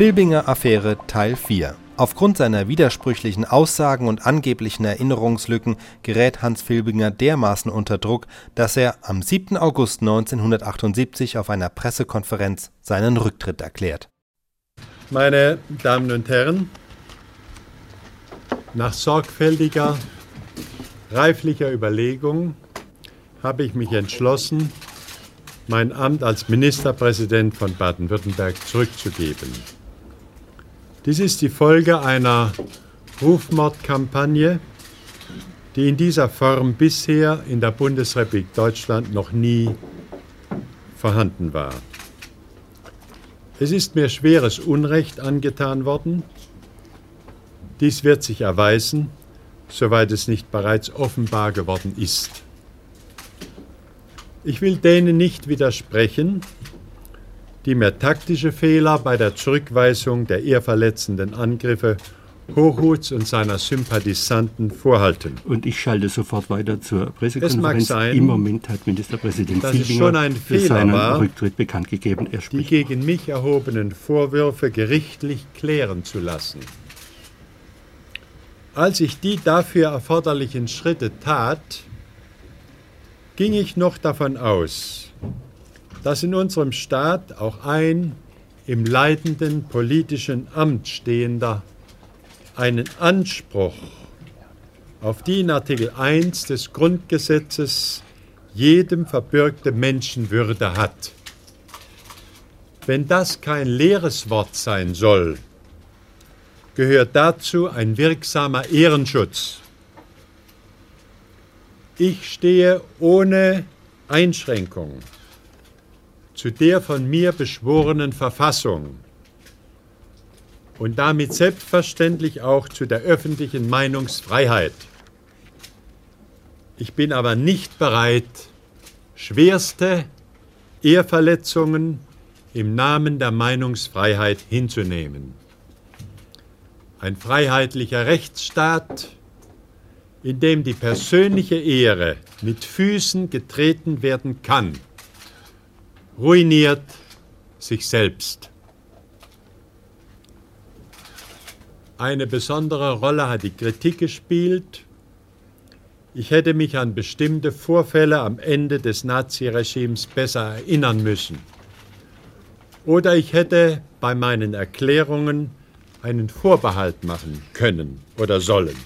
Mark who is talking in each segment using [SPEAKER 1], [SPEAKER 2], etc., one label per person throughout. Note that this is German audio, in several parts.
[SPEAKER 1] Filbinger Affäre Teil 4 Aufgrund seiner widersprüchlichen Aussagen und angeblichen Erinnerungslücken gerät Hans Filbinger dermaßen unter Druck, dass er am 7. August 1978 auf einer Pressekonferenz seinen Rücktritt erklärt.
[SPEAKER 2] Meine Damen und Herren, nach sorgfältiger, reiflicher Überlegung habe ich mich entschlossen, mein Amt als Ministerpräsident von Baden-Württemberg zurückzugeben. Dies ist die Folge einer Rufmordkampagne, die in dieser Form bisher in der Bundesrepublik Deutschland noch nie vorhanden war. Es ist mir schweres Unrecht angetan worden. Dies wird sich erweisen, soweit es nicht bereits offenbar geworden ist. Ich will denen nicht widersprechen, die mir taktische Fehler bei der Zurückweisung der ehrverletzenden Angriffe Hochhuts und seiner Sympathisanten vorhalten.
[SPEAKER 3] Und ich schalte sofort weiter zur Pressekonferenz.
[SPEAKER 2] Es mag sein,
[SPEAKER 3] Im Moment hat Ministerpräsident
[SPEAKER 2] dass es
[SPEAKER 3] Filbinger
[SPEAKER 2] schon ein
[SPEAKER 3] für
[SPEAKER 2] Fehler
[SPEAKER 3] seinen
[SPEAKER 2] war,
[SPEAKER 3] Rücktritt bekannt gegeben. Er
[SPEAKER 2] die gegen mich erhobenen Vorwürfe gerichtlich klären zu lassen. Als ich die dafür erforderlichen Schritte tat, ging ich noch davon aus, dass in unserem Staat auch ein im leitenden politischen Amt stehender einen Anspruch auf die in Artikel 1 des Grundgesetzes jedem verbürgte Menschenwürde hat. Wenn das kein leeres Wort sein soll, gehört dazu ein wirksamer Ehrenschutz. Ich stehe ohne Einschränkung zu der von mir beschworenen Verfassung und damit selbstverständlich auch zu der öffentlichen Meinungsfreiheit. Ich bin aber nicht bereit, schwerste Ehrverletzungen im Namen der Meinungsfreiheit hinzunehmen. Ein freiheitlicher Rechtsstaat, in dem die persönliche Ehre mit Füßen getreten werden kann, ruiniert sich selbst. Eine besondere Rolle hat die Kritik gespielt. Ich hätte mich an bestimmte Vorfälle am Ende des Naziregimes besser erinnern müssen. Oder ich hätte bei meinen Erklärungen einen Vorbehalt machen können oder sollen.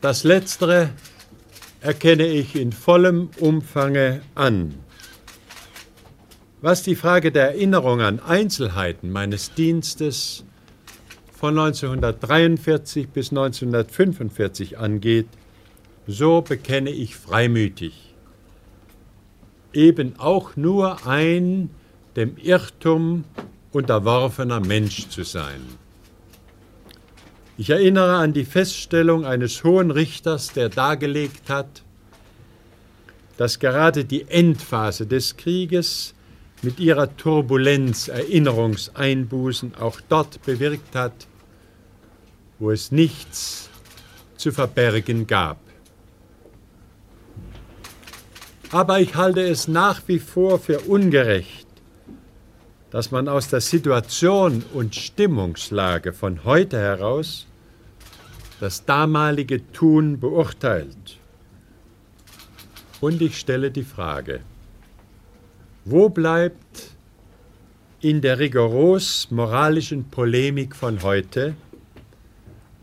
[SPEAKER 2] Das Letztere erkenne ich in vollem Umfange an. Was die Frage der Erinnerung an Einzelheiten meines Dienstes von 1943 bis 1945 angeht, so bekenne ich freimütig, eben auch nur ein dem Irrtum unterworfener Mensch zu sein. Ich erinnere an die Feststellung eines hohen Richters, der dargelegt hat, dass gerade die Endphase des Krieges mit ihrer Turbulenz Erinnerungseinbußen auch dort bewirkt hat, wo es nichts zu verbergen gab. Aber ich halte es nach wie vor für ungerecht, dass man aus der Situation und Stimmungslage von heute heraus das damalige Tun beurteilt. Und ich stelle die Frage, wo bleibt in der rigoros moralischen Polemik von heute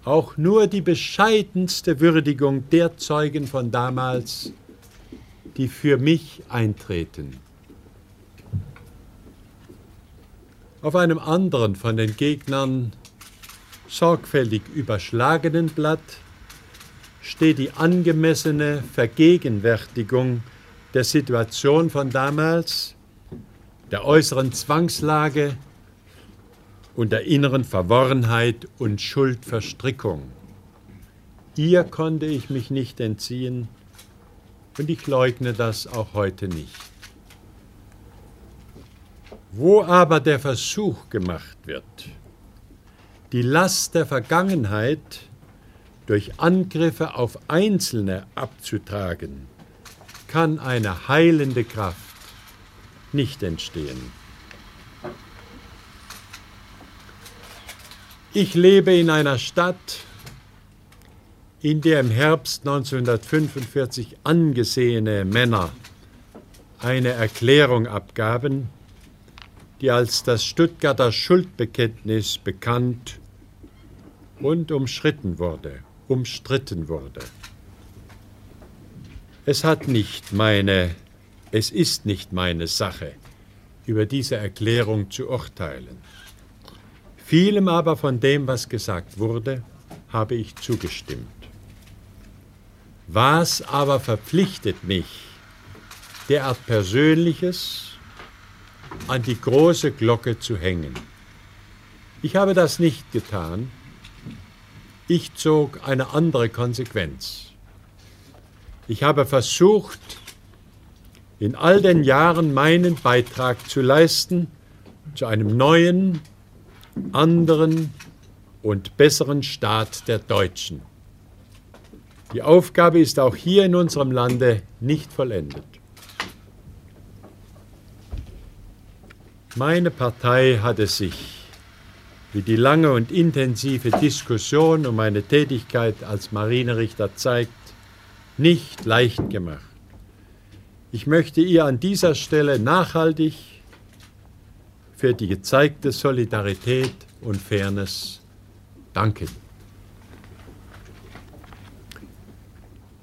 [SPEAKER 2] auch nur die bescheidenste Würdigung der Zeugen von damals, die für mich eintreten? Auf einem anderen von den Gegnern sorgfältig überschlagenen Blatt steht die angemessene Vergegenwärtigung der Situation von damals, der äußeren Zwangslage und der inneren Verworrenheit und Schuldverstrickung. Ihr konnte ich mich nicht entziehen und ich leugne das auch heute nicht. Wo aber der Versuch gemacht wird, die Last der Vergangenheit durch Angriffe auf Einzelne abzutragen, kann eine heilende Kraft nicht entstehen. Ich lebe in einer Stadt, in der im Herbst 1945 angesehene Männer eine Erklärung abgaben, die als das Stuttgarter Schuldbekenntnis bekannt und umschritten wurde, umstritten wurde. Es hat nicht meine, es ist nicht meine Sache, über diese Erklärung zu urteilen. Vielem aber von dem, was gesagt wurde, habe ich zugestimmt. Was aber verpflichtet mich, derart Persönliches an die große Glocke zu hängen? Ich habe das nicht getan. Ich zog eine andere Konsequenz. Ich habe versucht, in all den Jahren meinen Beitrag zu leisten zu einem neuen, anderen und besseren Staat der Deutschen. Die Aufgabe ist auch hier in unserem Lande nicht vollendet. Meine Partei hat es sich, wie die lange und intensive Diskussion um meine Tätigkeit als Marinerichter zeigt, nicht leicht gemacht. Ich möchte ihr an dieser Stelle nachhaltig für die gezeigte Solidarität und Fairness danken.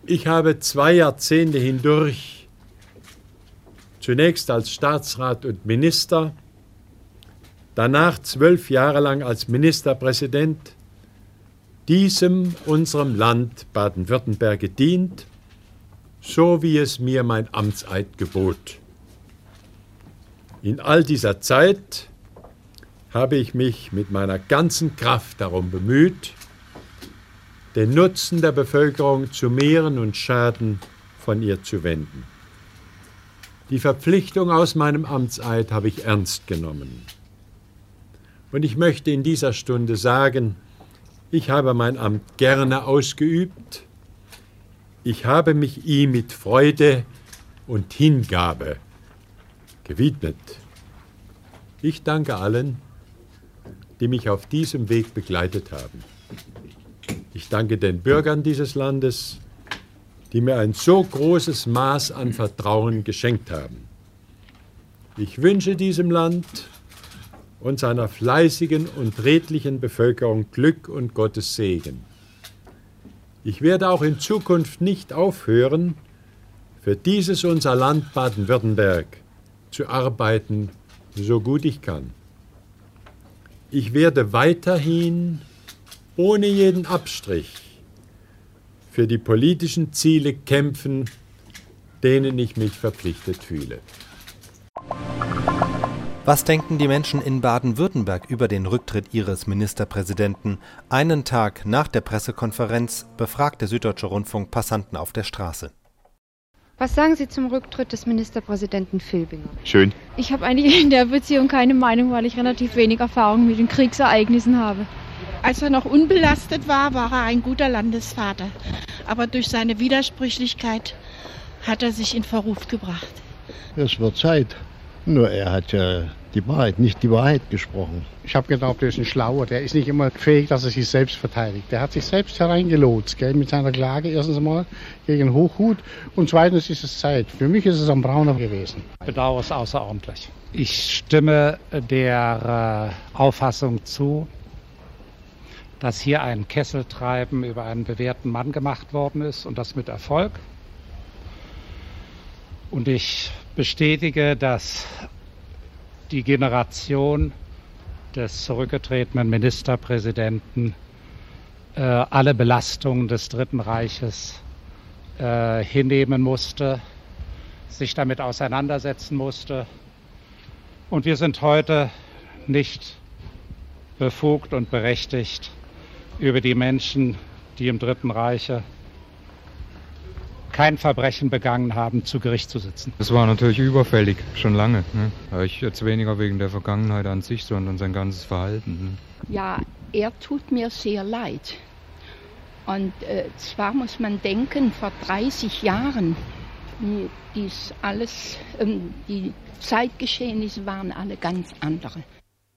[SPEAKER 2] Ich habe zwei Jahrzehnte hindurch, zunächst als Staatsrat und Minister, danach zwölf Jahre lang als Ministerpräsident, diesem unserem Land Baden-Württemberg gedient, so wie es mir mein Amtseid gebot. In all dieser Zeit habe ich mich mit meiner ganzen Kraft darum bemüht, den Nutzen der Bevölkerung zu mehren und Schaden von ihr zu wenden. Die Verpflichtung aus meinem Amtseid habe ich ernst genommen. Und ich möchte in dieser Stunde sagen, ich habe mein Amt gerne ausgeübt, ich habe mich ihm mit Freude und Hingabe gewidmet. Ich danke allen, die mich auf diesem Weg begleitet haben. Ich danke den Bürgern dieses Landes, die mir ein so großes Maß an Vertrauen geschenkt haben. Ich wünsche diesem Land und seiner fleißigen und redlichen Bevölkerung Glück und Gottes Segen. Ich werde auch in Zukunft nicht aufhören, für dieses unser Land Baden-Württemberg zu arbeiten, so gut ich kann. Ich werde weiterhin ohne jeden Abstrich für die politischen Ziele kämpfen, denen ich mich verpflichtet fühle.
[SPEAKER 1] Was denken die Menschen in Baden-Württemberg über den Rücktritt ihres Ministerpräsidenten? Einen Tag nach der Pressekonferenz befragt der Süddeutsche Rundfunk Passanten auf der Straße.
[SPEAKER 4] Was sagen Sie zum Rücktritt des Ministerpräsidenten Filbinger?
[SPEAKER 5] Schön.
[SPEAKER 4] Ich habe eigentlich in der Beziehung keine Meinung, weil ich relativ wenig Erfahrung mit den Kriegsereignissen habe.
[SPEAKER 6] Als er noch unbelastet war, war er ein guter Landesvater. Aber durch seine Widersprüchlichkeit hat er sich in Verruf gebracht.
[SPEAKER 7] Es wird Zeit. Nur er hat ja die Wahrheit, nicht die Wahrheit gesprochen.
[SPEAKER 8] Ich habe gedacht, der ist ein Schlauer. Der ist nicht immer fähig, dass er sich selbst verteidigt. Der hat sich selbst hereingelotst gell, mit seiner Klage. Erstens einmal gegen Hochhut und zweitens ist es Zeit. Für mich ist es am Brauner gewesen.
[SPEAKER 9] Ich bedauere es außerordentlich. Ich stimme der äh, Auffassung zu, dass hier ein Kesseltreiben über einen bewährten Mann gemacht worden ist und das mit Erfolg. Und ich bestätige, dass die Generation des zurückgetretenen Ministerpräsidenten äh, alle Belastungen des Dritten Reiches äh, hinnehmen musste, sich damit auseinandersetzen musste. Und wir sind heute nicht befugt und berechtigt, über die Menschen, die im Dritten Reiche kein Verbrechen begangen haben, zu Gericht zu sitzen.
[SPEAKER 10] Das war natürlich überfällig, schon lange. Ne? Ich jetzt weniger wegen der Vergangenheit an sich, sondern sein ganzes Verhalten.
[SPEAKER 11] Ne? Ja, er tut mir sehr leid. Und äh, zwar muss man denken, vor 30 Jahren, dies alles, ähm, die Zeitgeschehnisse waren alle ganz andere.